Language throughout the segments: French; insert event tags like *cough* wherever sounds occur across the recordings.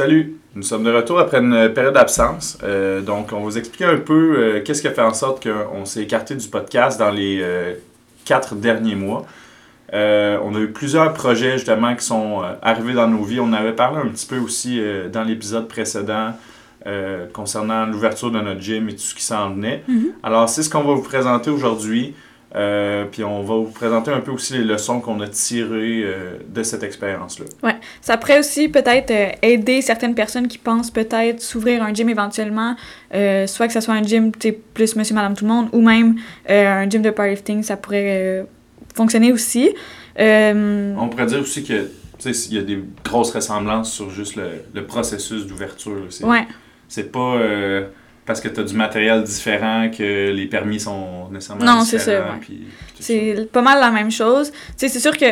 Salut, nous sommes de retour après une période d'absence. Euh, donc, on va vous expliquer un peu euh, qu'est-ce qui a fait en sorte qu'on s'est écarté du podcast dans les euh, quatre derniers mois. on a eu plusieurs projets justement qui sont arrivés dans nos vies. On avait parlé un petit peu aussi dans l'épisode précédent concernant l'ouverture de notre gym et tout ce qui s'en venait. Mhm. Alors, c'est ce qu'on va vous présenter aujourd'hui. Euh, puis on va vous présenter un peu aussi les leçons qu'on a tirées euh, de cette expérience-là. Ouais. Ça pourrait aussi peut-être euh, aider certaines personnes qui pensent peut-être s'ouvrir un gym éventuellement, soit que ce soit un gym plus monsieur, madame, tout le monde, ou même un gym de powerlifting, ça pourrait fonctionner aussi. On pourrait dire aussi que il y a des grosses ressemblances sur juste le, le processus d'ouverture. Ouais. C'est pas parce que tu as du matériel différent, que les permis sont nécessairement non, c'est ça. c'est pas mal la même chose. c'est sûr que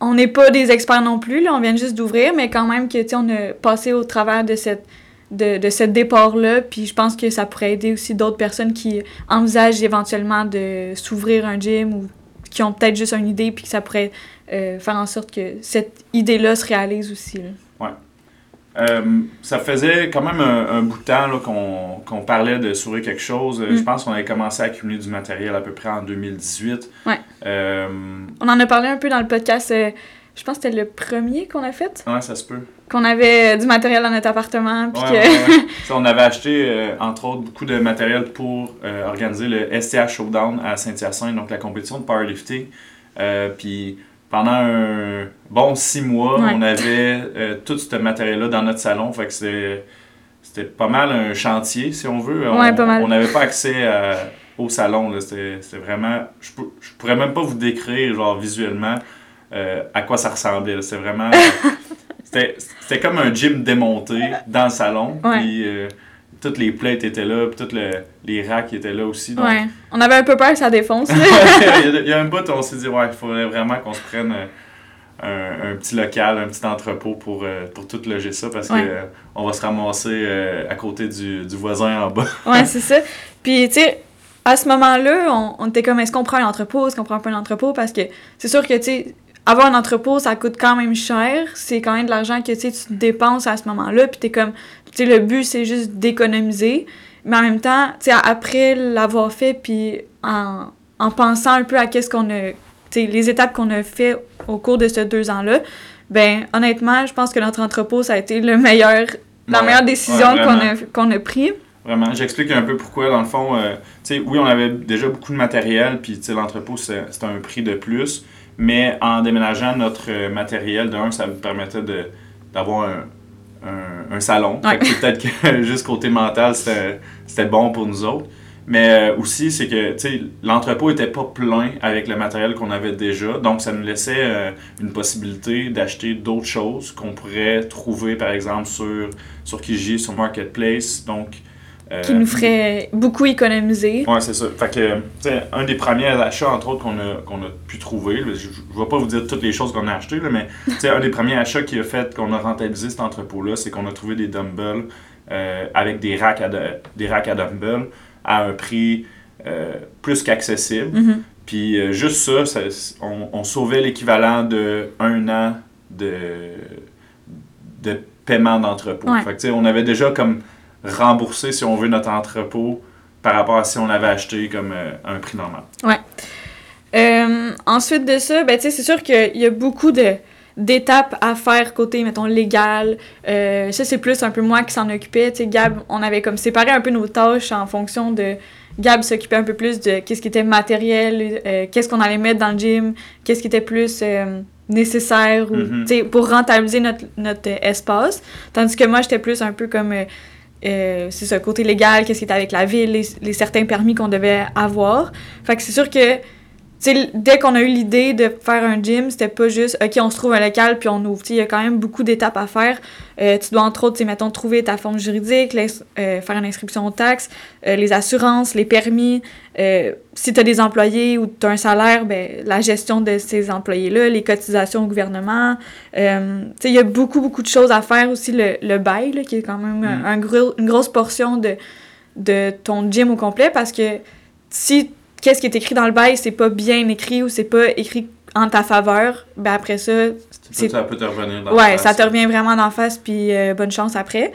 on n'est pas des experts non plus, là, on vient juste d'ouvrir, mais quand même que on a passé au travers de cette de, de ce départ-là, puis je pense que ça pourrait aider aussi d'autres personnes qui envisagent éventuellement de s'ouvrir un gym ou qui ont peut-être juste une idée, puis que ça pourrait euh, faire en sorte que cette idée-là se réalise aussi. Là. Euh, ça faisait quand même un, bout de temps qu'on parlait de sourire quelque chose. Je mm. pense qu'on avait commencé à accumuler du matériel à peu près en 2018. Ouais. Euh, On en a parlé un peu dans le podcast. Euh, je pense que c'était le premier qu'on a fait. Ouais, ça se peut. Qu'on avait du matériel dans notre appartement. Puis *laughs* on avait acheté, entre autres, beaucoup de matériel pour organiser le STH Showdown à Saint-Hyacinthe, donc la compétition de powerlifting. puis pendant un bon six mois, on avait euh, tout ce matériel-là dans notre salon. Fait que c'était pas mal un chantier, si on veut. On n'avait pas accès au salon. C'était vraiment. Je, je pourrais même pas vous décrire genre visuellement euh, à quoi ça ressemblait. *laughs* C'était vraiment. c'était comme un gym démonté dans le salon. Puis, euh, toutes les plates étaient là, puis tous les racks étaient là aussi. Donc... Ouais. On avait un peu peur que ça défonce. *laughs* il, y a, un bout où on s'est dit, ouais, il faudrait vraiment qu'on se prenne euh, un, petit local, un petit entrepôt pour, euh, pour tout loger ça, parce qu'on euh, va se ramasser à côté du, du, voisin en bas. *laughs* ouais, c'est ça. Puis, tu sais, à ce moment-là, on, on, était comme, est-ce qu'on prend un entrepôt, est-ce qu'on prend pas un entrepôt? Parce que c'est sûr que, tu sais, avoir un entrepôt, ça coûte quand même cher. C'est quand même de l'argent que tu dépenses à ce moment-là. Puis t'es comme, sais, le but, c'est juste d'économiser. Mais en même temps, tu sais, après l'avoir fait, puis en, en, pensant un peu à qu'est-ce qu'on a, tu sais, les étapes qu'on a fait au cours de ces deux ans-là, ben honnêtement, je pense que notre entrepôt, ça a été le meilleur, la meilleure décision qu'on a, qu'on a pris. Vraiment, j'explique un peu pourquoi. Dans le fond, euh, tu sais, oui, on avait déjà beaucoup de matériel, puis tu sais, l'entrepôt, c'est un prix de plus. Mais en déménageant notre matériel, d'un, ça nous permettait d'avoir un, un, salon. Peut-être que *laughs* juste côté mental, c'était bon pour nous autres. Mais euh, aussi, c'est que l'entrepôt n'était pas plein avec le matériel qu'on avait déjà. Donc, ça nous laissait euh, une possibilité d'acheter d'autres choses qu'on pourrait trouver, par exemple, sur, sur Kijiji, sur Marketplace. Donc, qui nous ferait beaucoup économiser. Oui, c'est ça. Fait que, un des premiers achats, entre autres, qu'on a, qu'on a pu trouver, je ne vais pas vous dire toutes les choses qu'on a achetées, là, mais *laughs* un des premiers achats qui a fait qu'on a rentabilisé cet entrepôt-là, c'est qu'on a trouvé des dumbbells euh, avec des racks, à des racks à dumbbells à un prix euh, plus qu'accessible. Mm-hmm. Puis juste ça, on, sauvait l'équivalent de un an de, de paiement d'entrepôt. Fait que, on avait déjà comme rembourser, si on veut, notre entrepôt par rapport à si on l'avait acheté comme euh, un prix normal. Ouais. Euh, ensuite de ça, ben, c'est sûr qu'il y a beaucoup de d'étapes à faire côté, mettons, légal. Euh, ça, c'est plus un peu moi qui s'en occupais. Tu sais, Gab, on avait comme séparé un peu nos tâches en fonction de... Gab s'occupait un peu plus de qu'est-ce qui était matériel, qu'est-ce qu'on allait mettre dans le gym, qu'est-ce qui était plus nécessaire ou, mm-hmm. pour rentabiliser notre, notre espace. Tandis que moi, j'étais plus un peu comme euh, c'est ça, côté légal, qu'est-ce qui était avec la ville, les, certains permis qu'on devait avoir. Fait que c'est sûr que dès qu'on a eu l'idée de faire un gym, c'était pas juste, OK, on se trouve un local puis on ouvre. Il y a quand même beaucoup d'étapes à faire. Euh, tu dois, entre autres, mettons, trouver ta forme juridique, euh, faire une inscription aux taxes, euh, les assurances, les permis. si tu as des employés ou tu as un salaire, ben, la gestion de ces employés-là, les cotisations au gouvernement. il y a beaucoup, beaucoup de choses à faire aussi. Le, le bail, là, qui est quand même mm. un gros, une grosse portion de, de ton gym au complet parce que si qu'est-ce qui est écrit dans le bail, c'est pas bien écrit ou c'est pas écrit en ta faveur, ben après ça, c'est- ça peut te revenir dans ouais, ça te revient vraiment d'en face, puis euh, bonne chance après.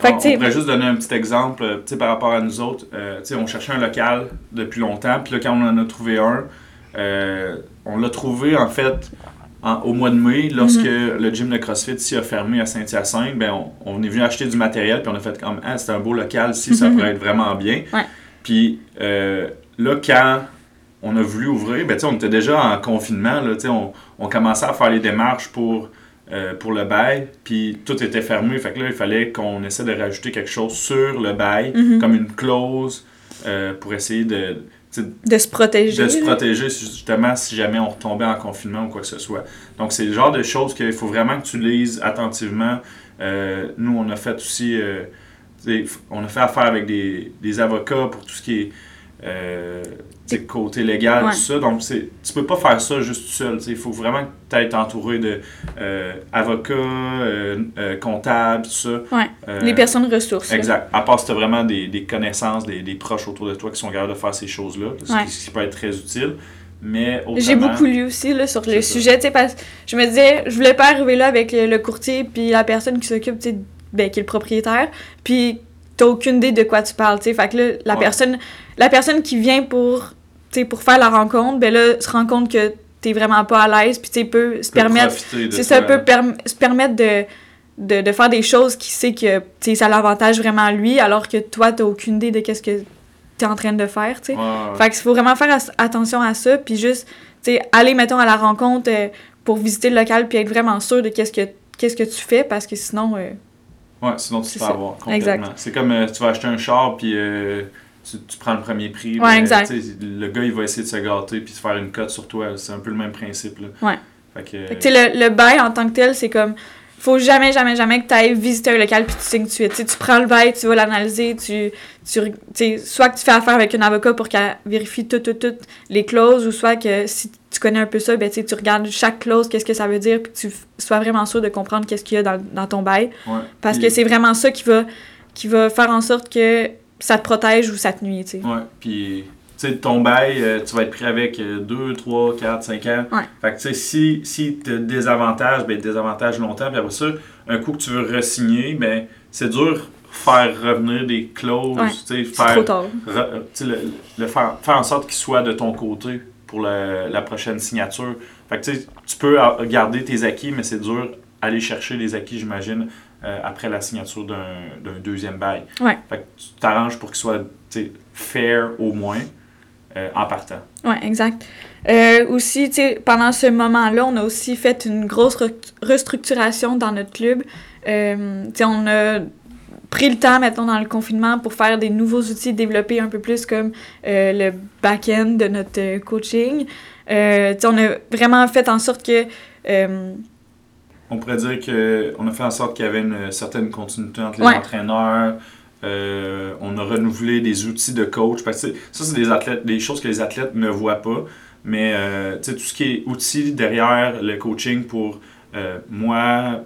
Fait On, que, on pourrait juste donner un petit exemple euh, tu sais, par rapport à nous autres. Euh, tu sais, on cherchait un local depuis longtemps, puis là, quand on en a trouvé un, euh, on l'a trouvé en fait en- au mois de mai, lorsque Mhm. le gym de CrossFit ici a fermé à Saint-Hyacinthe. Ben, on, on est venu acheter du matériel, puis on a fait comme Ah, c'est un beau local ici, ça Mhm. pourrait être vraiment bien. Ouais. Puis euh, là, quand on a voulu ouvrir, ben, on était déjà en confinement, là, on, on commençait à faire les démarches pour euh, pour le bail, puis tout était fermé. Fait que là, il fallait qu'on essaie de rajouter quelque chose sur le bail, Mhm. comme une clause, euh, pour essayer de, de se protéger. de se protéger justement si jamais on retombait en confinement ou quoi que ce soit. Donc, c'est le genre de choses qu'il faut vraiment que tu lises attentivement. Euh, nous, on a fait aussi, on a fait affaire avec des, des avocats pour tout ce qui est euh, côté légal, Ouais. tout ça. Donc, tu peux pas faire ça juste tout seul. Il faut vraiment que tu être entouré de euh, euh, euh, comptables, tout ça. Ouais. Les personnes ressources. là. Exact. À part si tu as vraiment des, des connaissances, des, des proches autour de toi qui sont capables de faire ces choses-là, ce, Ouais. qui, ce qui peut être très utile. Mais J'ai beaucoup lu aussi là, sur le sujet, parce je me disais, je voulais pas arriver là avec le, le courtier puis la personne qui s'occupe, ben, qui est le propriétaire, puis t'as aucune idée de quoi tu parles, tu sais. Fait que là, la Ouais. personne, la personne qui vient pour, pour faire la rencontre, ben là, se rend compte que t'es vraiment pas à l'aise, puis tu sais, peut se peut permettre, c'est ça, peut perm- se permettre de, de, de faire des choses qui sait que, tu ça l'avantage vraiment lui, alors que toi, t'as aucune idée de qu'est-ce que t'es en train de faire, tu sais. Ouais, ouais. Fait qu'il faut vraiment faire attention à ça, puis juste, tu sais, aller, mettons, à la rencontre euh, pour visiter le local, puis être vraiment sûr de qu'est-ce que, qu'est-ce que tu fais, parce que sinon, euh, Ouais, sinon tu te fais avoir complètement. C'est comme euh, tu vas acheter un char, puis euh, tu, tu prends le premier prix. Ouais, mais, exact. Le gars, il va essayer de se gâter, puis se faire une cote sur toi. C'est un peu le même principe. Là. Ouais. Fait que, Fait le, le bail en tant que tel, c'est comme. Faut jamais, jamais, jamais que tu ailles visiter un local puis tu signes tout de suite. Tu sais, tu prends le bail, tu vas l'analyser, tu, tu, soit que tu fais affaire avec un avocat pour qu'elle vérifie toutes, toutes, toutes les clauses, ou soit que si tu connais un peu ça, ben, tu regardes chaque clause, qu'est-ce que ça veut dire, puis que tu sois vraiment sûr de comprendre qu'est-ce qu'il y a dans, dans ton bail. ouais. Parce Puis- que c'est vraiment ça qui va, qui va faire en sorte que ça te protège ou ça te nuit, tu sais. Ouais, puis tu sais, ton bail, euh, tu vas être pris avec 2, 3, 4, 5 ans. Ouais. Fait que tu sais, si, si tu as des avantages, ben des avantages longtemps, puis après ça, un coup que tu veux re-signer, ben c'est dur faire revenir des clauses, Ouais, tu sais, C'est trop tard. re- le, le faire, faire en sorte qu'il soit de ton côté pour le- la prochaine signature. Fait que tu peux garder tes acquis, mais c'est dur aller chercher les acquis, j'imagine, euh, après la signature d'un deuxième bail. Ouais. Fait que tu t'arranges pour qu'il soit fair au moins euh, en partant. Ouais, exact. Euh, aussi, pendant ce moment-là, on a aussi fait une grosse re- restructuration dans notre club. Euh, on a pris le temps, mettons, dans le confinement pour faire des nouveaux outils, développer un peu plus comme euh, le back-end de notre euh, coaching. Euh, on a vraiment fait en sorte que... euh, On pourrait dire qu'on a fait en sorte qu'il y avait une certaine continuité entre les Ouais. entraîneurs. On a renouvelé des outils de coach. Parce que ça, c'est des, athlètes, des choses que les athlètes ne voient pas. Mais tu sais, tout ce qui est outils derrière le coaching pour moi,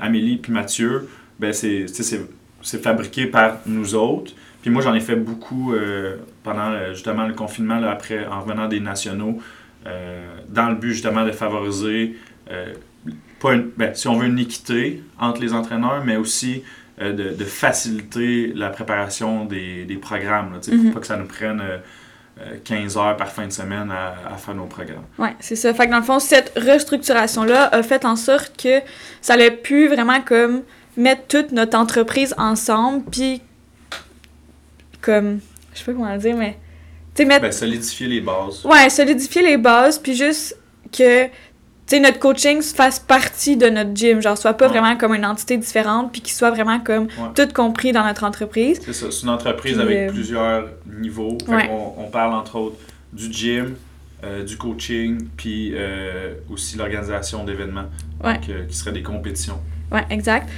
Amélie puis Mathieu, ben c'est, c'est, fabriqué par nous autres. Puis moi, j'en ai fait beaucoup euh, pendant justement le confinement, là, après, en revenant des nationaux, euh, dans le but justement de favoriser euh, pas une- ben, si on veut une équité entre les entraîneurs, mais aussi de, de faciliter la préparation des, des programmes. Là, Mhm. Pour pas que ça nous prenne euh, euh, 15 heures par fin de semaine à, à faire nos programmes. Ouais, c'est ça. Fait que dans le fond, cette restructuration-là a fait en sorte que ça allait pu vraiment comme mettre toute notre entreprise ensemble, puis comme, je sais pas comment le dire, mais, mettre, Ben, solidifier les bases. ouais, solidifier les bases, puis juste que, tu sais, notre coaching fasse partie de notre gym, genre, soit pas Ouais. vraiment comme une entité différente, puis qu'il soit vraiment comme Ouais. tout compris dans notre entreprise. C'est ça, c'est une entreprise Puis, avec euh, plusieurs niveaux. Fait ouais. on, on parle entre autres du gym, euh, du coaching, puis euh, aussi l'organisation d'événements, donc, qui seraient des compétitions. Ouais, exact.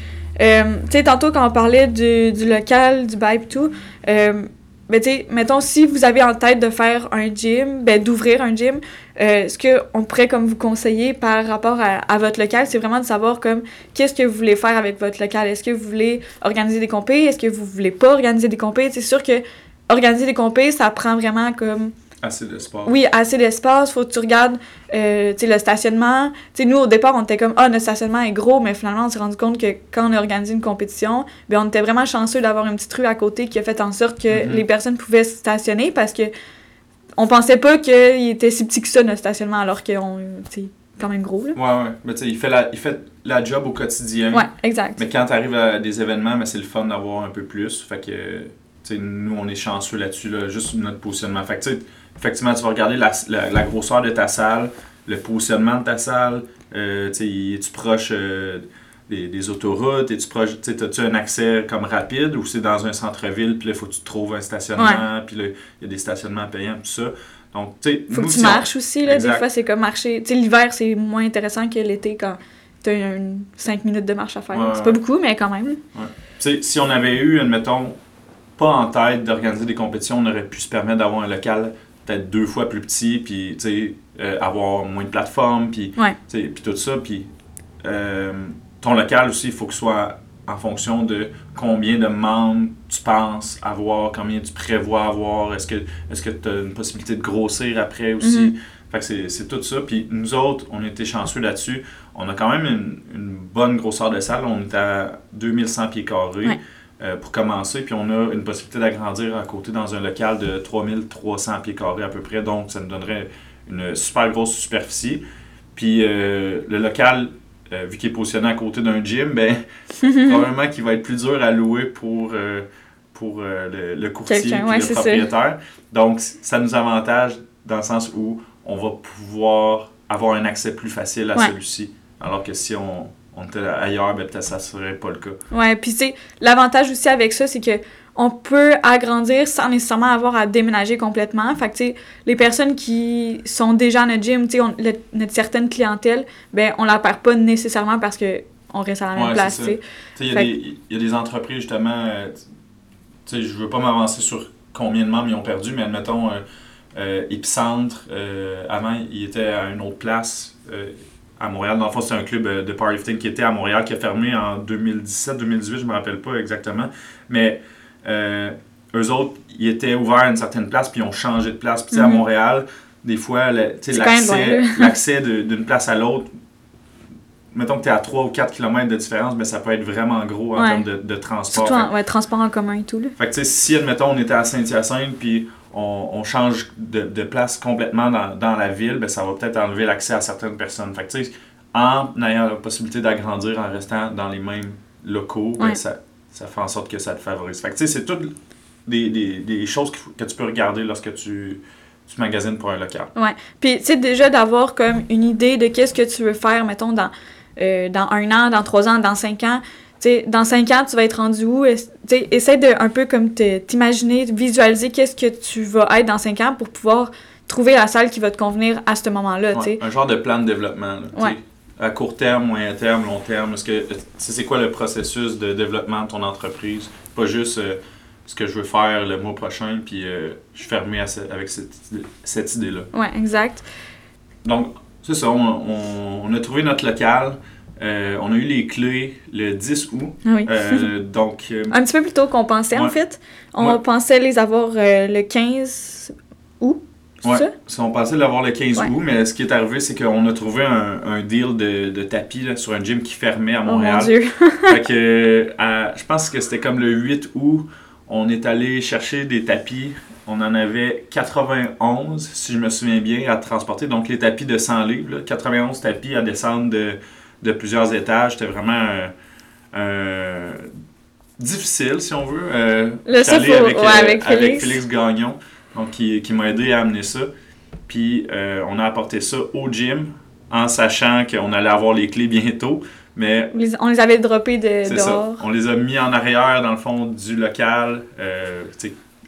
Euh, tantôt, quand on parlait du, du local, du et tout, euh, ben, mettons, si vous avez en tête de faire un gym, ben, d'ouvrir un gym, euh, ce qu'on pourrait comme vous conseiller par rapport à, à votre local, c'est vraiment de savoir comme qu'est-ce que vous voulez faire avec votre local? Est-ce que vous voulez organiser des compés? Est-ce que vous voulez pas organiser des compés? C'est sûr que organiser des compés, ça prend vraiment comme Assez d'espace. Oui, assez d'espace. Faut que tu regardes euh, le stationnement. Nous, au départ, on était comme, ah, notre stationnement est gros, mais finalement, on s'est rendu compte que quand on a organisé une compétition, ben, on était vraiment chanceux d'avoir une petite rue à côté qui a fait en sorte que Mhm. les personnes pouvaient se stationner parce que on pensait pas qu'il était si petit que ça, notre stationnement, alors qu'on c'est quand même gros. Là. Ouais, ouais. Mais tu sais, il fait, la, il fait la job au quotidien. Ouais, exact. Mais quand tu arrives à des événements, ben, c'est le fun d'avoir un peu plus. Fait que, tu sais, nous, on est chanceux là-dessus, là, juste notre positionnement. Fait que, tu sais, effectivement, tu vas regarder la, la, la grosseur de ta salle, le positionnement de ta salle. Euh, tu es-tu proche euh, des, des autoroutes? Es-tu proche, tu as-tu un accès comme rapide ou c'est dans un centre-ville, puis là, il faut que tu trouves un stationnement, puis là, il y a des stationnements payants, tout ça. Donc, tu sais, Faut nous, que tu si on- marches aussi, là. Des fois, c'est comme marcher. Tu sais, l'hiver, c'est moins intéressant que l'été quand t'as une 5 minutes de marche à faire. Ouais, c'est ouais. pas beaucoup, mais quand même. là. Tu sais, si on avait eu, admettons, pas en tête d'organiser des compétitions, on aurait pu se permettre d'avoir un local peut-être deux fois plus petit, puis tu sais, euh, avoir moins de plateformes, puis Ouais. tout ça. Puis euh, ton local aussi, il faut que ce soit en fonction de combien de membres tu penses avoir, combien tu prévois avoir, est-ce que est-ce que tu as une possibilité de grossir après aussi. Mhm. Fait que c'est, c'est tout ça. Puis nous autres, on était chanceux là-dessus. On a quand même une, une bonne grosseur de salle. On est à 2100 pieds carrés Ouais. Euh, pour commencer. Puis on a une possibilité d'agrandir à côté dans un local de 3300 pieds carrés à peu près. Donc ça nous donnerait une super grosse superficie. Puis euh, le local, euh, vu qu'il est positionné à côté d'un gym, ben *laughs* probablement qu'il va être plus dur à louer pour, pour le, le courtier et ouais, le ça. propriétaire. Donc, ça nous avantage dans le sens où on va pouvoir avoir un accès plus facile à Ouais. celui-ci. Alors que si on, on était ailleurs, ben, peut-être ça serait pas le cas. Ouais, puis tu sais, l'avantage aussi avec ça, c'est que on peut agrandir sans nécessairement avoir à déménager complètement. Fait que, tu sais, les personnes qui sont déjà à notre gym, tu sais, on- le- notre certaine clientèle, ben, on la perd pas nécessairement parce que on reste à la même Ouais, place, tu sais. Il y a des- entreprises, justement, euh, tu sais, je veux pas m'avancer sur combien de membres ils ont perdu, mais admettons, euh, euh, Epicentre, euh, avant, il était à une autre place euh, à Montréal. Dans le fond, c'est un club euh, de powerlifting qui était à Montréal, qui a fermé en 2017-2018, je me rappelle pas exactement. Mais euh, eux autres, ils étaient ouverts à une certaine place, puis ils ont changé de place. Puis à Mhm. Montréal, des fois, l'accès d'une place à l'autre, mettons que tu es à 3 ou 4 km de différence, mais ça peut être vraiment gros en Ouais. termes de, de transport. Surtout en ouais, transport en commun et tout, là. fait que, si, admettons, on était à Saint-Hyacinthe, puis on, on change de, de place complètement dans, dans la ville, ben, ça va peut-être enlever l'accès à certaines personnes. Fait que, en ayant la possibilité d'agrandir en restant dans les mêmes locaux, ben, Ouais. ça, ça fait en sorte que ça te favorise. Fait que, c'est toutes des, des, des choses que tu peux regarder lorsque tu, tu magasines pour un local. Puis, tu sais, déjà d'avoir comme une idée de qu'est-ce que tu veux faire, mettons, dans, euh, dans un an, dans trois ans, dans cinq ans. Dans cinq ans, tu vas être rendu où? Est- Tu sais, essaie de un peu comme t'imaginer, visualiser qu'est-ce que tu vas être dans cinq ans pour pouvoir trouver la salle qui va te convenir à ce moment-là. Ouais, un genre de plan de développement. là. Ouais. À court terme, moyen terme, long terme. Est-ce que c'est quoi le processus de développement de ton entreprise? Pas juste euh, ce que je veux faire le mois prochain, puis euh, je suis fermé à ce- avec cette, cette idée-là. Ouais, exact. Donc, c'est ça, on, on- on a trouvé notre local. Euh, on a eu les clés le 10 août. Ah Oui. Euh, donc, euh, un petit peu plus tôt qu'on pensait, en fait. On Ouais. pensait les avoir le 15 août, Ouais. ça? On pensait l'avoir le 15 Ouais. août, mais ce qui est arrivé, c'est qu'on a trouvé un, un deal de, de tapis là, sur un gym qui fermait à Oh mon Montréal. Dieu. fait *laughs* que, à- je pense que c'était comme le 8 août, on est allé chercher des tapis. On en avait 91, si je me souviens bien, à transporter. Donc, les tapis de 100 livres, là, 91 tapis à descendre de, de plusieurs étages. C'était vraiment un- un- difficile, si on veut. Euh, Le Sopho, avec, ouais, euh, avec Félix. Félix Gagnon, donc, qui, qui m'a aidé à amener ça. Puis, euh, on a apporté ça au gym en sachant qu'on allait avoir les clés bientôt. Mais On les- avait droppés de, ça. dehors. On les a mis en arrière, dans le fond, du local, euh,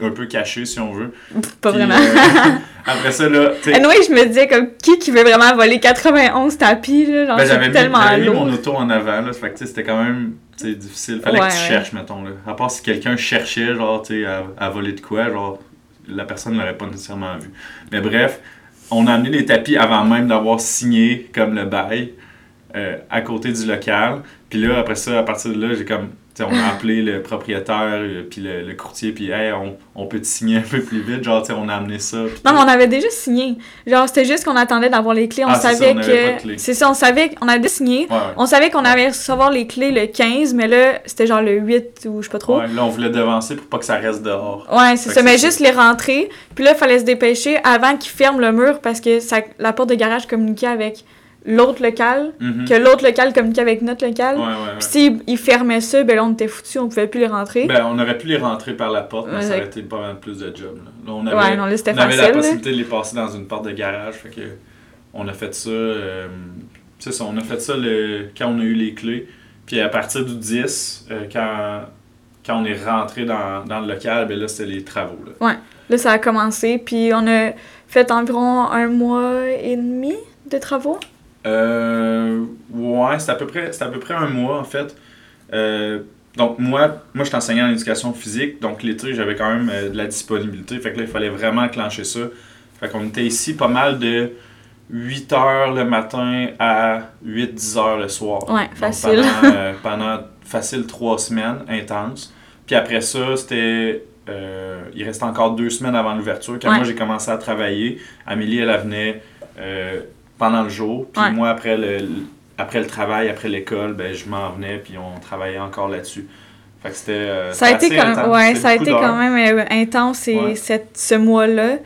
un peu caché, si on veut. Pas Puis, vraiment. euh, *laughs* après ça, là, Anyway, je me disais comme qui qui veut vraiment voler 91 tapis là, genre ben, j'avais mis, mon auto en avant, là, fait que, c'était quand même difficile. Fallait Ouais, que tu ouais. cherches, mettons. Là. À part si quelqu'un cherchait, genre, tu sais, à, à voler de quoi, genre, la personne ne l'aurait pas nécessairement vu. Mais bref, on a amené les tapis avant même d'avoir signé comme le bail euh, à côté du local. Puis là, après ça, à partir de là, j'ai comme. Tu sais, on a appelé le propriétaire, euh, puis le, le courtier, puis hey, on, on peut te signer un peu plus vite. Genre, tu sais, on a amené ça. Non, mais on avait déjà signé. Genre, c'était juste qu'on attendait d'avoir les clés. On Ah, ça, savait on que. C'est ça, on savait qu'on avait signé. Ouais, ouais. On savait qu'on allait recevoir les clés le 15, mais là, c'était genre le 8 ou je sais pas trop. Ouais, là, on voulait devancer pour pas que ça reste dehors. Ouais, c'est ça. Mais juste les rentrer. Puis là, il fallait se dépêcher avant qu'ils ferment le mur parce que ça, la porte de garage communiquait avec l'autre local. Mhm. Que l'autre local communiquait avec notre local. Ouais, ouais, ouais. Puis s'ils ils fermaient ça, ben là, on était foutus, on pouvait plus les rentrer. Ben, on aurait pu les rentrer par la porte, mais Ouais, ça aurait été pas mal plus de job. Là, Là, on avait, ouais, non, là, c'était on avait facile. la possibilité de les passer dans une porte de garage. Fait que on a fait ça. euh, c'est ça, on a fait ça le, quand on a eu les clés. Puis à partir du 10, euh, quand, quand on est rentré dans, dans le local, ben là, c'était les travaux. Là. Là, ça a commencé. Puis on a fait environ un mois et demi de travaux. Euh, ouais, c'est à, peu près- c'est à peu près un mois en fait. Euh, donc moi, moi je suis enseignant en éducation physique, donc l'été j'avais quand même euh, de la disponibilité. Fait que là, il fallait vraiment clencher ça. Fait qu'on était ici pas mal de 8 heures le matin à 8-10 heures le soir. Ouais, Donc, facile. pendant, euh, *laughs* pendant facile trois semaines intenses. Puis après ça, c'était. euh, il restait encore deux semaines avant l'ouverture. Quand Ouais. moi j'ai commencé à travailler, Amélie, elle, elle venait pendant le jour. Puis Ouais. moi, après le, après le travail, après l'école, ben, je m'en venais. Puis on travaillait encore là-dessus. Fait que c'était. euh, Ça a été quand, intense. ouais, C'était ça a beaucoup été d'heures. quand même euh, intense et Ouais. cette, ce mois-là.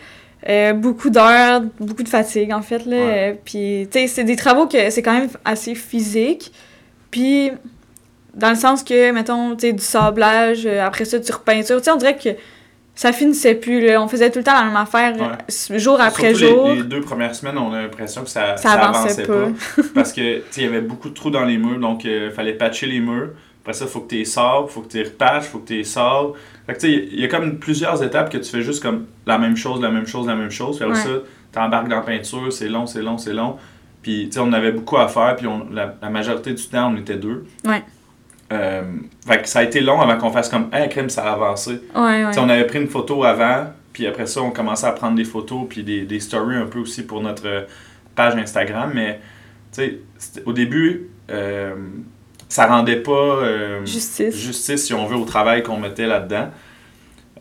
Euh, beaucoup d'heures, beaucoup de fatigue en fait. Là. Euh, Puis, tu sais, c'est des travaux que c'est quand même assez physique. Puis, dans le sens que, mettons, tu sais, du sablage, euh, après ça, tu repeinture. Tu sais, on dirait que ça finissait plus. Là. On faisait tout le temps la même affaire, Ouais. euh, jour après Surtout jour. Les, les deux premières semaines, on a l'impression que ça, Ça avançait pas. parce que il y avait beaucoup de trous dans les murs, donc il fallait patcher les murs. Après ça, il faut que tu les sabres, faut que tu les repatches, faut que tu les sabres. Fait que tu sais, il y a comme plusieurs étapes que tu fais juste comme la même chose, la même chose, la même chose. Puis après Ouais. ça, tu embarques dans la peinture, c'est long, c'est long, c'est long. Puis tu sais, on avait beaucoup à faire, puis on, la, la majorité du temps, on était deux. Ouais. Euh, fait que ça a été long avant qu'on fasse comme, hey, crème, ça a avancé. Ouais, ouais. On avait pris une photo avant, puis après ça, on commençait à prendre des photos, puis des, des stories un peu aussi pour notre euh, page Instagram. Mais au début, euh, ça rendait pas euh, Justice. justice, si on veut, au travail qu'on mettait là-dedans.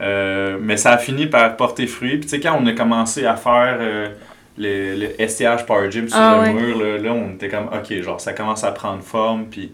Euh, mais ça a fini par porter fruit. Puis tu sais, quand on a commencé à faire euh, le, le STH Power Gym sur Ah le ouais. mur, là, là, on était comme, OK, genre, ça commence à prendre forme, puis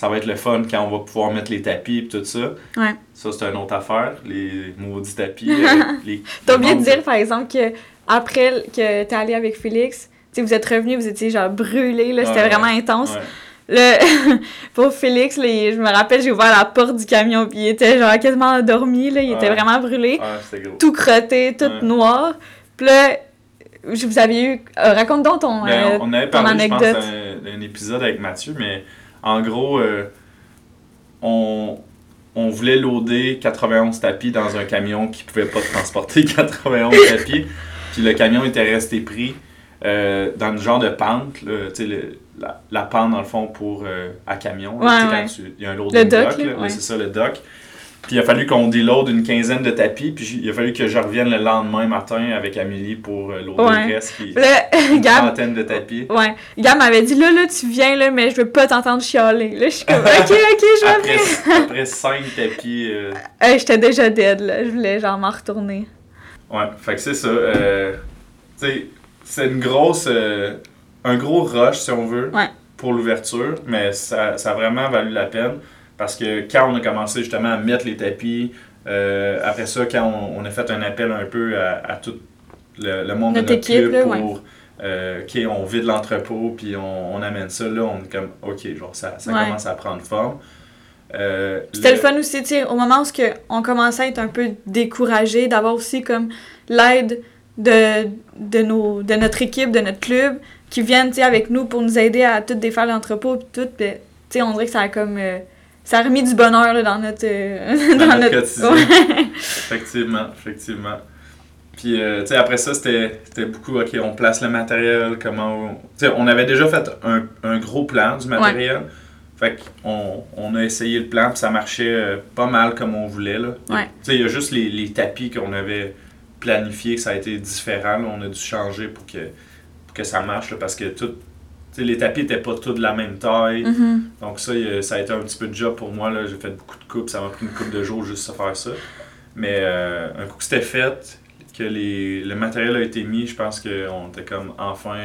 ça va être le fun quand on va pouvoir mettre les tapis et tout ça. Ouais. Ça, c'est une autre affaire, les maudits tapis. *laughs* euh, les- T'as oublié de dire, par exemple, que après que t'es allé avec Félix, tu sais, vous êtes revenu, vous étiez genre brûlé, là, c'était Ouais, vraiment intense. Ouais. Le... *laughs* Pour Félix, là, je me rappelle, j'ai ouvert la porte du camion, puis il était genre quasiment endormi, là, il était vraiment brûlé, tout crotté, tout noir. Puis là, je vous avais eu... euh, raconte donc ton... Ben, euh, on avait ton parlé, je pense, anecdote. d'un épisode avec Mathieu, mais en gros, euh, on, on voulait loader 91 tapis dans un camion qui pouvait pas transporter *laughs* 91 tapis. Puis le camion était resté pris euh, dans le genre de pente, là, le- la, la pente dans le fond pour euh, à camion. Ouais, ouais. Il y a un loading Le dock, ouais, c'est ça, le dock. Puis il a fallu qu'on déload une quinzaine de tapis, puis il a fallu que je revienne le lendemain matin avec Amélie pour euh, loader Ouais. reste, *laughs* une Gab, trentaine de tapis. ouais, Gab m'avait dit, là, là, tu viens, là, mais je veux pas t'entendre chialer. Là, je suis comme, ok, ok, je vais après, *laughs* après cinq tapis. euh, Hey, J'étais déjà dead, là, je voulais genre m'en retourner. Ouais, fait que c'est ça. euh, tu sais, c'est une grosse. euh, un gros rush, si on veut, Ouais. pour l'ouverture, mais ça, ça a vraiment valu la peine parce que quand on a commencé justement à mettre les tapis, euh, après ça, quand on, on a fait un appel un peu à, à tout le, le monde Notre de notre équipe, club là, pour. euh, ok, on vide l'entrepôt, puis on, on amène ça, là, on est comme, ok, genre, ça, ça Ouais. commence à prendre forme. Euh, C'était le fun aussi, tu sais, au moment où on commençait à être un peu découragé, d'avoir aussi comme l'aide de, de, nos, de notre équipe, de notre club, qui viennent, tu sais, avec nous pour nous aider à tout défaire l'entrepôt puis tout, sais, on dirait que ça a comme... euh, ça a remis du bonheur, là, dans notre... euh, *laughs* Dans notre quotidien. Effectivement, effectivement. Puis, euh, tu sais, après ça, c'était beaucoup, OK, on place le matériel, comment... on- Tu sais, on avait déjà fait un, un gros plan du matériel. Fait qu'on on a essayé le plan, puis ça marchait euh, pas mal comme on voulait, là. Ouais. Tu sais, il y a juste les, les tapis qu'on avait planifiés, que ça a été différent, là. On a dû changer pour que, pour que ça marche, là, parce que tout, les tapis n'étaient pas tous de la même taille. Mhm. Donc ça, ça a été un petit peu de job pour moi. là. J'ai fait beaucoup de coupes, ça m'a pris une coupe de jours juste à faire ça. Mais euh, un coup que c'était fait, que les, le matériel a été mis, je pense qu'on était comme enfin,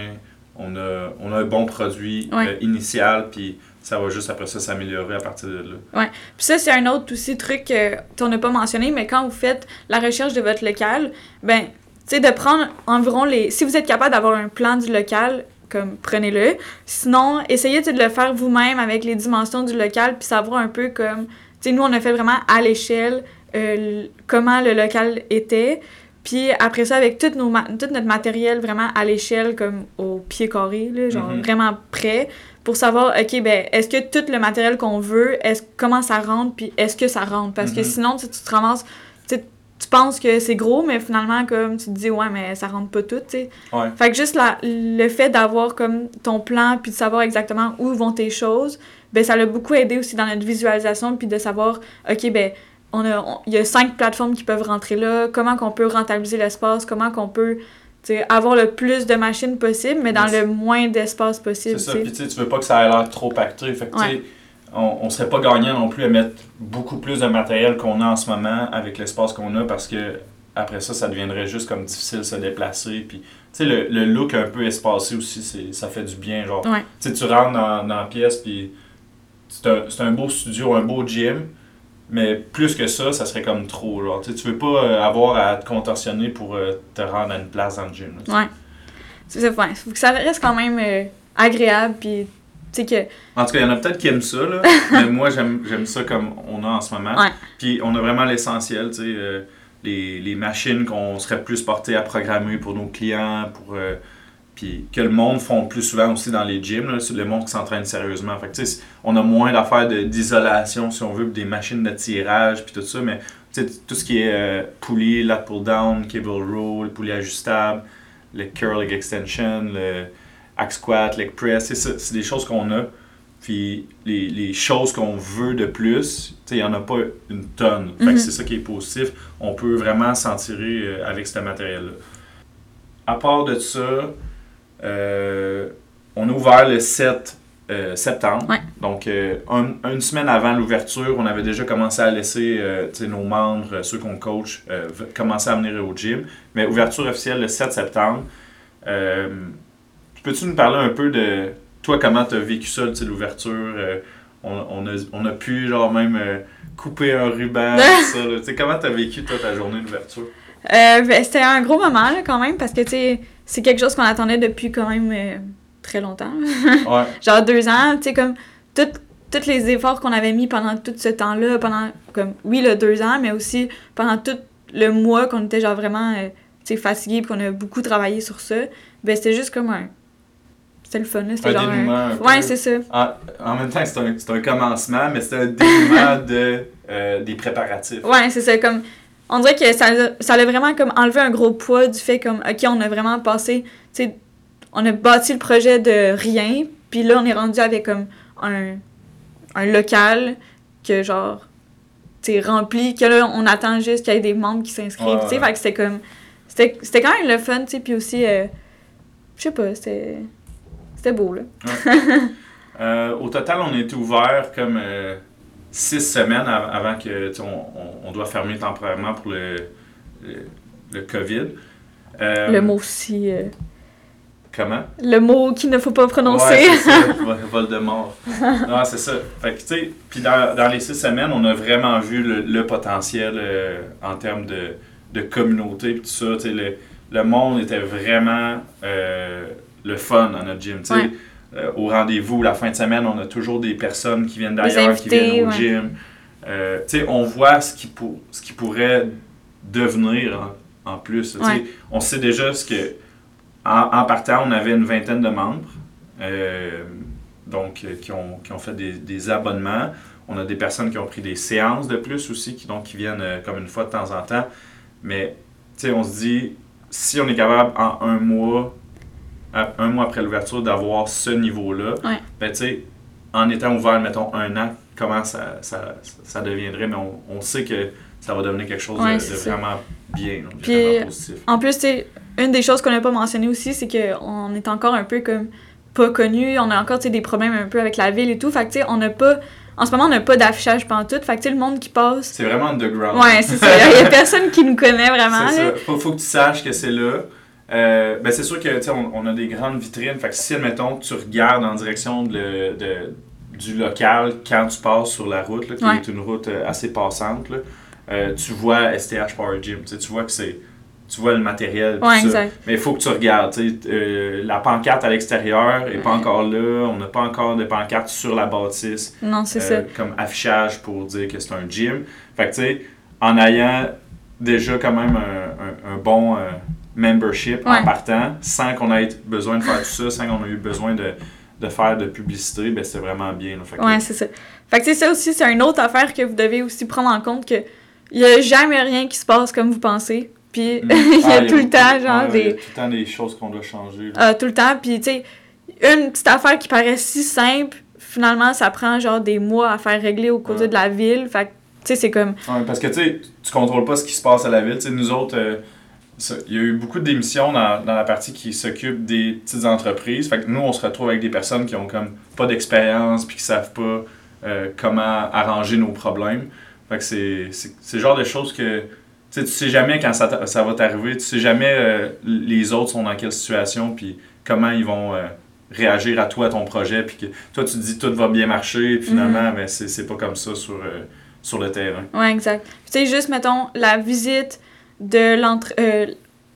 on a, on a un bon produit Ouais. euh, initial, puis ça va juste après ça s'améliorer à partir de là. Puis ça, c'est un autre aussi truc que on n'a pas mentionné, mais quand vous faites la recherche de votre local, ben, tu sais, de prendre environ les... Si vous êtes capable d'avoir un plan du local, comme, prenez-le. Sinon, essayez de le faire vous-même avec les dimensions du local, puis savoir un peu comme... Tu sais, nous, on a fait vraiment à l'échelle euh, comment le local était. Puis après ça, avec tout, nos ma- tout notre matériel vraiment à l'échelle, comme au pied carré, là, genre Mhm. vraiment prêt, pour savoir, OK, ben, est-ce que tout le matériel qu'on veut, est comment ça rentre, puis est-ce que ça rentre? Parce que Mhm. sinon, tu te ramasses, tu tu penses que c'est gros, mais finalement, comme tu te dis, ouais, mais ça rentre pas tout, tu sais. Ouais. Fait que juste la, le fait d'avoir comme ton plan, puis de savoir exactement où vont tes choses, ben ça l'a beaucoup aidé aussi dans notre visualisation, puis de savoir, OK, ben on a, on- il y a cinq plateformes qui peuvent rentrer là, comment qu'on peut rentabiliser l'espace, comment qu'on peut avoir le plus de machines possible, mais dans le moins d'espace C'est possible. ça, tu sais. puis tu veux pas que ça ait l'air trop pacté. Fait que, Ouais. On, on serait pas gagnant non plus à mettre beaucoup plus de matériel qu'on a en ce moment avec l'espace qu'on a parce que après ça, ça deviendrait juste comme difficile de se déplacer. Puis, tu sais, le, le look un peu espacé aussi, c'est, ça fait du bien. Genre, Ouais. tu sais, tu rentres dans, dans la pièce, puis c'est un, c'est un beau studio, un beau gym. Mais plus que ça, ça serait comme trop. Genre, tu tu veux pas euh, avoir à te contorsionner pour euh, te rendre à une place dans le gym. là. Ouais. C'est ça. Faut que ça reste quand même euh, agréable, puis sais que. En tout cas, il y en a peut-être qui aiment ça, là, *laughs* mais moi, j'aime j'aime ça comme on a en ce moment. Ouais. Puis on a vraiment l'essentiel, tu sais, euh, les, les machines qu'on serait plus portés à programmer pour nos clients, pour... euh, puis que le monde font plus souvent aussi dans les gyms, là, c'est le monde qui s'entraîne sérieusement. Fait que, on a moins d'affaires d'isolation, si on veut, des machines de tirage, puis tout ça, mais tout ce qui est euh, poulie, lat pull down, cable row, le poulie ajustable, le curl extension, le hack squat, leg press, c'est ça, c'est des choses qu'on a. Puis les, les choses qu'on veut de plus, il n'y en a pas une tonne. Fait Mhm. que c'est ça qui est positif. On peut vraiment s'en tirer euh, avec ce matériel-là. À part de ça, euh, on a ouvert le 7 euh, septembre. Ouais. Donc, euh, un- une semaine avant l'ouverture, on avait déjà commencé à laisser euh, nos membres, ceux qu'on coach, commencer à venir au gym. Mais ouverture officielle le 7 septembre. Peux-tu nous parler un peu de toi, comment tu as vécu ça, l'ouverture? euh, on, on, a, on a pu, genre, même euh, couper un ruban, *laughs* tout ça. là. Comment tu as vécu, toi, ta journée d'ouverture? Euh, ben, c'était un gros moment, là, quand même, parce que, tu c'est quelque chose qu'on attendait depuis quand même très longtemps. *laughs* Ouais. Genre deux ans, tu sais, comme, tout- tous les efforts qu'on avait mis pendant tout ce temps-là, pendant, comme, oui, le deux ans, mais aussi pendant tout le mois qu'on était, genre, vraiment, tu sais, fatigués, qu'on a beaucoup travaillé sur ça, ben, c'était juste comme un... C'était le fun, c'était genre dénouement un... Ouais, c'est ça. En, en même temps, c'est un, un commencement, mais c'est un dénouement *laughs* de, euh, des préparatifs. Ouais, c'est ça, comme... On dirait que ça, l'a- ça a vraiment comme enlevé un gros poids du fait comme, OK, on a vraiment passé, tu sais, on a bâti le projet de rien, puis là, on est rendu avec comme un, un local que genre, tu sais, rempli, que là, on attend juste qu'il y ait des membres qui s'inscrivent, Ouais, tu sais, ouais. fait que c'était comme, c'était c'était quand même le fun, tu sais, puis aussi, euh, je sais pas, c'était, c'était beau, là. Euh, au total, on a été ouvert comme euh, six semaines av- avant que on, on- on doit fermer temporairement pour le, le, le COVID. Euh, le mot aussi, euh, Comment? le mot qu'il ne faut pas prononcer. Ouais, c'est ça, *laughs* Vol- Voldemort. non, c'est ça. Fait que, tu sais, puis dans, dans les six semaines, on a vraiment vu le, le potentiel en termes de, de communauté et tout ça. Tu sais, le, le monde était vraiment euh, le fun dans notre gym. Ouais. euh, au rendez-vous, la fin de semaine, on a toujours des personnes qui viennent d'ailleurs, qui viennent au ouais. gym. Euh, on voit ce qui, pour- ce qui pourrait devenir en, en plus. Ouais. On sait déjà ce que. En, en partant, on avait une vingtaine de membres. euh, donc, euh, qui ont, qui ont fait des, des abonnements. On a des personnes qui ont pris des séances de plus aussi, qui, donc, qui viennent euh, comme une fois de temps en temps. Mais, on se dit, si on est capable en un mois, à- un mois après l'ouverture, d'avoir ce niveau-là, Ouais. ben, tu sais, en étant ouvert, mettons, un an, comment ça, ça, ça deviendrait, mais on, on sait que ça va devenir quelque chose de- Ouais, de, c'est ça. vraiment bien, donc Puis, vraiment positif. En plus, tu sais, une des choses qu'on n'a pas mentionné aussi, c'est qu'on est encore un peu comme pas connu. On a encore, tu sais, des problèmes un peu avec la ville et tout. Fait que, tu sais, on n'a pas... En ce moment, on n'a pas d'affichage pantoute. Fait que, tu sais, le monde qui passe... C'est vraiment underground. Ouais, c'est ça. Il y a personne qui nous connaît vraiment, *laughs* C'est ça. Faut, faut que tu saches que c'est là. Euh, ben c'est sûr que on, on a des grandes vitrines. Fait que si, admettons, tu regardes en direction de, de- du local quand tu passes sur la route, là, qui Ouais. est une route euh, assez passante, là, euh, tu vois STH Power Gym. Tu vois que c'est. Tu vois le matériel. Ouais, ça. Mais il faut que tu regardes. euh, la pancarte à l'extérieur est pas encore là. On n'a pas encore de pancarte sur la bâtisse Non, c'est ça. comme affichage pour dire que c'est un gym. Fait que tu sais, en ayant déjà quand même un, un- un bon membership en partant, sans qu'on ait besoin de faire tout ça, sans qu'on ait eu besoin de, de faire de publicité, ben c'est vraiment bien. Fait que- c'est ça. Fait que, ça aussi, c'est une autre affaire que vous devez aussi prendre en compte que il y a jamais rien qui se passe comme vous pensez. Puis, Mm. *laughs* il y Ah, a tout le temps, genre, ouais, Il y a des... tout le temps des choses qu'on doit changer. Euh, tout le temps. Puis, tu sais, une petite affaire qui paraît si simple, finalement, ça prend genre des mois à faire régler au côté Ouais. de la ville. Fait que, tu sais, c'est comme. Ouais, parce que tu sais, tu contrôles pas ce qui se passe à la ville. Tu sais, nous autres, euh, ça- il y a eu beaucoup d'émissions dans, dans la partie qui s'occupe des petites entreprises. Fait que nous, on se retrouve avec des personnes qui ont comme pas d'expérience puis qui savent pas euh, comment arranger nos problèmes. Fait que c'est c'est- c'est le genre de choses que tu sais, jamais quand ça, ça va t'arriver. Tu sais jamais euh, les autres sont dans quelle situation puis comment ils vont euh, réagir à toi, à ton projet. Puis que toi, tu te dis tout va bien marcher. Puis finalement, ben, c'est c'est pas comme ça sur, sur le terrain. Ouais, exact. Tu sais, juste, mettons, la visite de l'entre... euh,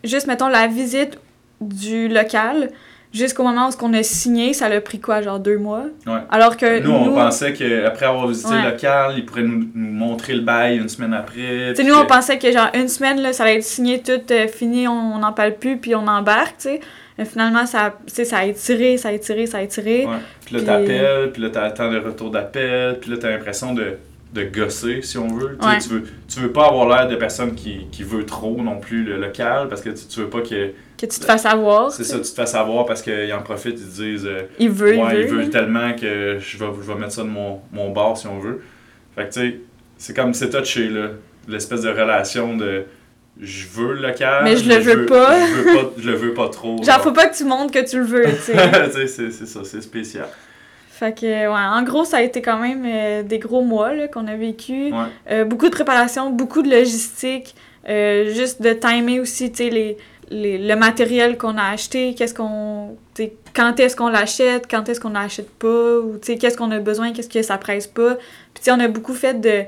juste, mettons, la visite du local jusqu'au moment où on a signé, ça l'a pris quoi, genre deux mois? Ouais. Alors que Nous, on pensait qu'après avoir visité Ouais. le local, ils pourraient nous, nous montrer le bail une semaine après. Tu sais, puis nous, on pensait que genre une semaine, là, ça allait être signé, tout euh, fini, on n'en parle plus, puis on embarque, tu sais. Mais finalement, ça, a- ça a étiré, ça a étiré, ça a étiré. Ouais. Puis là, Puis- t'appelles, puis là, t'attends le retour d'appel, puis là, t'as l'impression de, de gosser, si on veut. Tu sais, Ouais. Tu veux. Tu veux pas avoir l'air de personne qui, qui veut trop non plus le local, parce que tu, tu veux pas que. Que tu te fasses avoir. C'est ça, tu te fasses savoir parce qu'ils en profitent, ils te disent. euh, Il veut, ouais, il veut. tellement que je vais, je vais mettre ça de mon, mon bord si on veut. Fait que tu sais, c'est comme, c'est touché là. L'espèce de relation de je veux le local. Mais je le veux pas. Je veux pas, je le veux pas trop. Genre, faut pas que tu montres que tu le veux, tu sais. *laughs* C'est ça, c'est spécial. Fait que, ouais, en gros, ça a été quand même euh, des gros mois là, qu'on a vécu. Ouais. Euh, beaucoup de préparation, beaucoup de logistique, euh, juste de timer aussi, tu sais, les, les- le matériel qu'on a acheté, qu'est-ce qu'on, quand est-ce qu'on l'achète, quand est-ce qu'on l'achète pas, ou tu sais, qu'est-ce qu'on a besoin, qu'est-ce que ça presse pas. Puis tu sais, on a beaucoup fait de,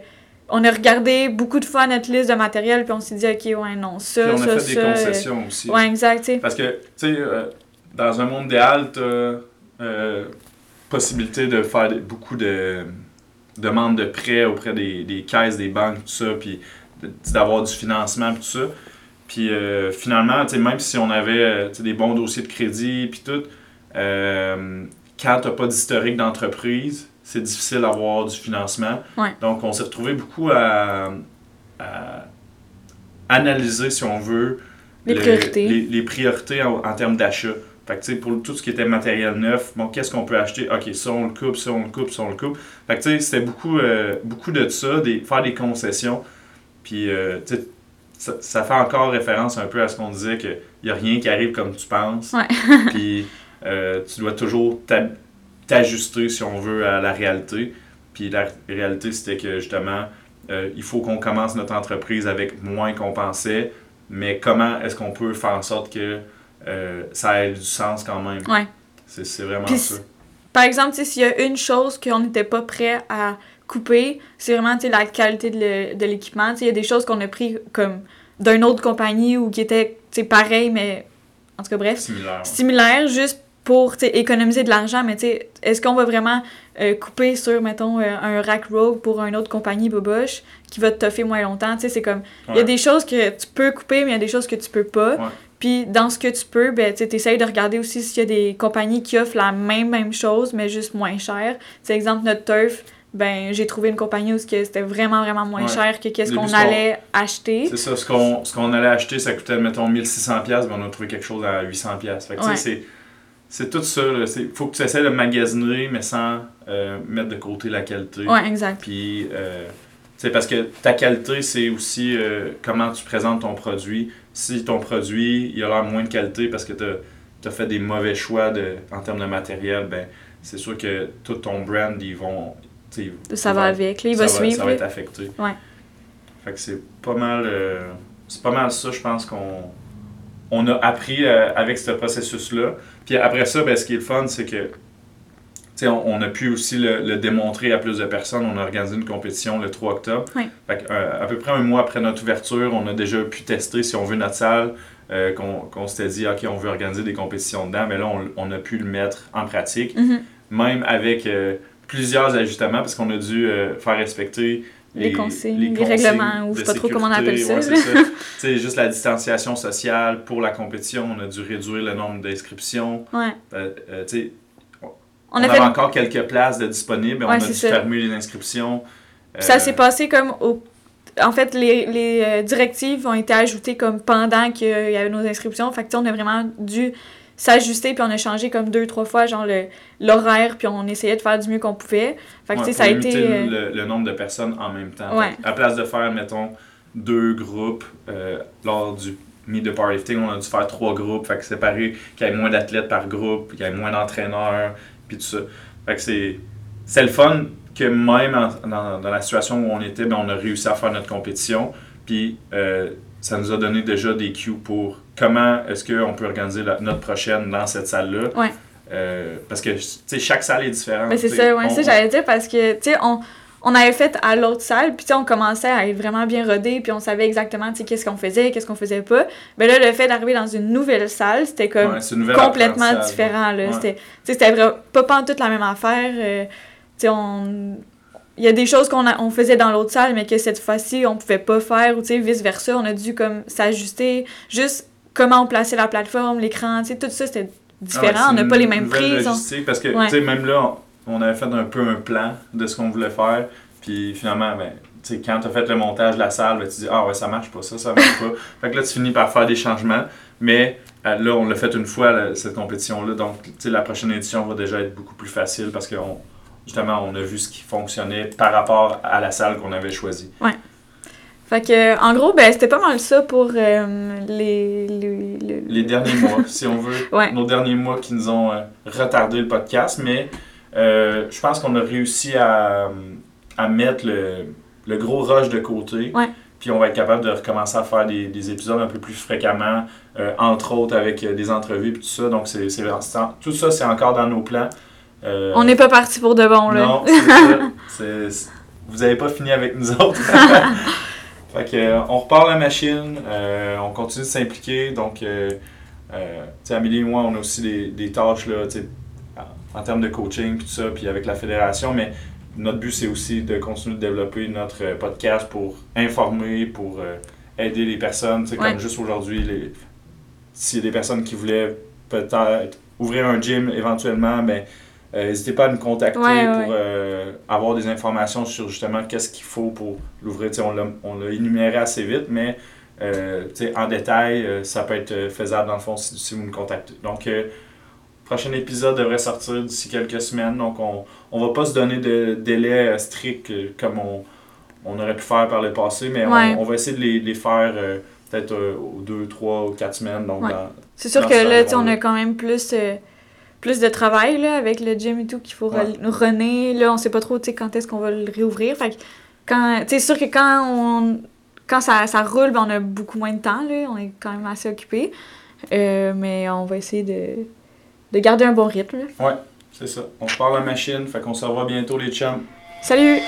on a regardé beaucoup de fois notre liste de matériel, puis on s'est dit, ok, ouais, non, ça, Puis on ça, a fait ça. des concessions aussi. ouais, exact, tu sais. Parce que, tu sais, dans un monde idéal, t'as euh, possibilité de faire beaucoup de demandes de prêts auprès des, des caisses, des banques, tout ça, puis d'avoir du financement, puis tout ça. Puis euh, finalement, tu même si on avait euh, tu des bons dossiers de crédit, puis tout, euh, quand t'as pas d'historique d'entreprise, c'est difficile d'avoir du financement. Ouais. Donc, on s'est retrouvé beaucoup à, à analyser, si on veut, Les le- priorités. Les, les priorités en, en termes d'achat. Fait que, tu sais, pour tout ce qui était matériel neuf, bon, qu'est-ce qu'on peut acheter? OK, ça, on le coupe, ça, on le coupe, ça, on le coupe. Fait que, tu sais, c'était beaucoup, euh, beaucoup de ça, des, faire des concessions. Puis, euh, tu sais, ça, ça fait encore référence un peu à ce qu'on disait, qu'il n'y a rien qui arrive comme tu penses. Ouais. *laughs* Puis, euh, tu dois toujours t'ajuster, si on veut, à la réalité. Puis, la réalité, c'était que, justement, il faut qu'on commence notre entreprise avec moins qu'on pensait, mais comment est-ce qu'on peut faire en sorte que euh, ça ait du sens quand même? Ouais. C'est vraiment ça. Par exemple, s'il y a une chose qu'on n'était pas prêt à couper, c'est vraiment la qualité de l'équipement. Il y a des choses qu'on a pris comme d'une autre compagnie ou qui étaient pareilles, mais en tout cas, bref, Similaire. similaires, juste pour économiser de l'argent. Mais est-ce qu'on va vraiment euh, couper sur, mettons, euh, un rack rogue pour une autre compagnie Boboche qui va te toffer moins longtemps? Tu sais, c'est comme. Il y a des choses que tu peux couper, mais il y a des choses que tu peux pas. Ouais. Puis dans ce que tu peux, ben, tu essayes de regarder aussi s'il y a des compagnies qui offrent la même, même chose, mais juste moins cher. C'est exemple notre turf, ben, j'ai trouvé une compagnie où c'était vraiment, vraiment moins Ouais. cher que qu'est-ce qu'on ce qu'on- allait acheter. C'est ça, ce qu'on ce qu'on allait acheter, ça coûtait, mettons, 1600$, pièces mais on a trouvé quelque chose à 800$. Fait que, tu sais, Ouais. c'est- c'est tout ça. Il faut que tu essaies de magasiner, mais sans euh, mettre de côté la qualité. Ouais, exact. Puis, euh, parce que ta qualité, c'est aussi euh, comment tu présentes ton produit. Si ton produit, il a l'air moins de qualité parce que tu as fait des mauvais choix de, en termes de matériel, ben c'est sûr que tout ton brand, ils vont. Ça va avec, là, il ça va suivre. Ça va être affecté. Ouais. Fait que c'est pas mal. euh, c'est pas mal ça, je pense qu'on on a appris euh, avec ce processus-là. Puis après ça, ben, ce qui est le fun, c'est que. On, on a pu aussi le, le démontrer à plus de personnes. On a organisé une compétition le 3 octobre. Fait euh, à peu près un mois après notre ouverture, on a déjà pu tester si on veut notre salle, euh, qu'on s'était dit, OK, on veut organiser des compétitions dedans, mais là, on, on a pu le mettre en pratique, Mhm. même avec euh, plusieurs ajustements, parce qu'on a dû euh, faire respecter Les consignes, les règlements, ou je sais pas trop comment on appelle ça, Ouais, c'est *laughs* juste la distanciation sociale pour la compétition, on a dû réduire le nombre d'inscriptions. Ouais. Euh, euh, On, on, a avait fait. encore quelques places de disponibles, on Ouais, a c'est dû ça. fermer les inscriptions. Ça Euh, s'est passé comme au. En fait, les, les euh, directives ont été ajoutées comme pendant qu'il y avait nos inscriptions. Fait que, on a vraiment dû s'ajuster, puis on a changé comme deux, trois fois, genre, l'horaire, puis on essayait de faire du mieux qu'on pouvait. Fait que, Ouais, ça a été. euh, le, le nombre de personnes en même temps. Ouais. À place de faire, mettons, deux groupes euh, lors du Meet the Powerlifting, on a dû faire trois groupes. Fait que séparer, qu'il y ait moins d'athlètes par groupe, qu'il y ait moins d'entraîneurs, puis tout ça. Fait que c'est, c'est le fun que même en- dans, dans la situation où on était, ben, on a réussi à faire notre compétition. Puis euh, ça nous a donné déjà des cues pour comment est-ce qu'on peut organiser la- notre prochaine dans cette salle-là. Ouais. Euh, parce que chaque salle est différente. Ben, c'est ça, ouais, On- ça, j'allais dire, parce que, tu sais, on. On avait fait à l'autre salle, puis on commençait à être vraiment bien rodé, puis on savait exactement, qu'est-ce qu'on faisait, qu'est-ce qu'on faisait pas. Ben là, le fait d'arriver dans une nouvelle salle, c'était comme Ouais, complètement différent. Là. Ouais. C'était, pas pas toute la même affaire. euh, sais, on... Il y a des choses qu'on on faisait dans l'autre salle, mais que cette fois-ci, on pouvait pas faire, ou vice-versa. On a dû comme s'ajuster. Juste comment on plaçait la plateforme, l'écran, tout ça, c'était différent. Ah ouais, on n'a pas les mêmes prises. on- parce que, Ouais. même là, on, on avait fait un peu un plan de ce qu'on voulait faire. Puis finalement, ben, quand tu as fait le montage de la salle, ben, tu dis Ah ouais, ça marche pas, ça, ça marche pas. *laughs* fait que là, tu finis par faire des changements. Mais euh, là, on l'a fait une fois, là, cette compétition-là. Donc, la prochaine édition va déjà être beaucoup plus facile parce que on- justement, on a vu ce qui fonctionnait par rapport à la salle qu'on avait choisie. Fait que, en gros, ben, c'était pas mal ça pour euh, les, les, le- les derniers mois, si on veut. Ouais. Nos derniers mois qui nous ont euh, retardé le podcast, mais euh, je pense qu'on a réussi à, à mettre le, le gros rush de côté. Ouais. Puis on va être capable de recommencer à faire des, des épisodes un peu plus fréquemment, euh, entre autres avec euh, des entrevues et tout ça. Donc c'est, c'est- tout ça, c'est encore dans nos plans. Euh, On n'est pas parti pour de bon, là. non, c'est *laughs* ça. C'est- c'est- vous n'avez pas fini avec nous autres. *laughs* fait que, on repart la machine, euh, on continue de s'impliquer. Donc, tu sais, Amélie et moi, on a aussi des, des tâches là, en, termes de coaching, puis tout ça, puis avec la fédération. Mais notre but, c'est aussi de continuer de développer notre euh, podcast pour informer, pour euh, aider les personnes. Ouais. Comme juste aujourd'hui, les- s'il y a des personnes qui voulaient peut-être ouvrir un gym éventuellement, ben, euh, n'hésitez pas à nous contacter Ouais, pour euh, avoir des informations sur justement qu'est-ce qu'il faut pour l'ouvrir. On l'a énuméré assez vite, mais en détail, ça peut être faisable dans le fond si, si vous nous contactez. Donc, prochain épisode devrait sortir d'ici quelques semaines. Donc, on ne va pas se donner de délai euh, strict euh, comme on, on aurait pu faire par le passé, mais on- Ouais. on, va essayer de les, les faire euh, peut-être euh, deux, trois ou quatre semaines. Donc, Ouais. C'est sûr que là, on a quand même plus, euh, plus de travail là, avec le gym et tout qu'il faut Ouais. runner. Là, on sait pas trop quand est-ce qu'on va le réouvrir. Fait quand, c'est sûr que quand, on, quand ça, ça roule, ben, on a beaucoup moins de temps. Là. On est quand même assez occupé. Mais on va essayer de, de garder un bon rythme. Ouais, c'est ça. On se parle la machine, fait qu'on se revoit bientôt les chums. Salut!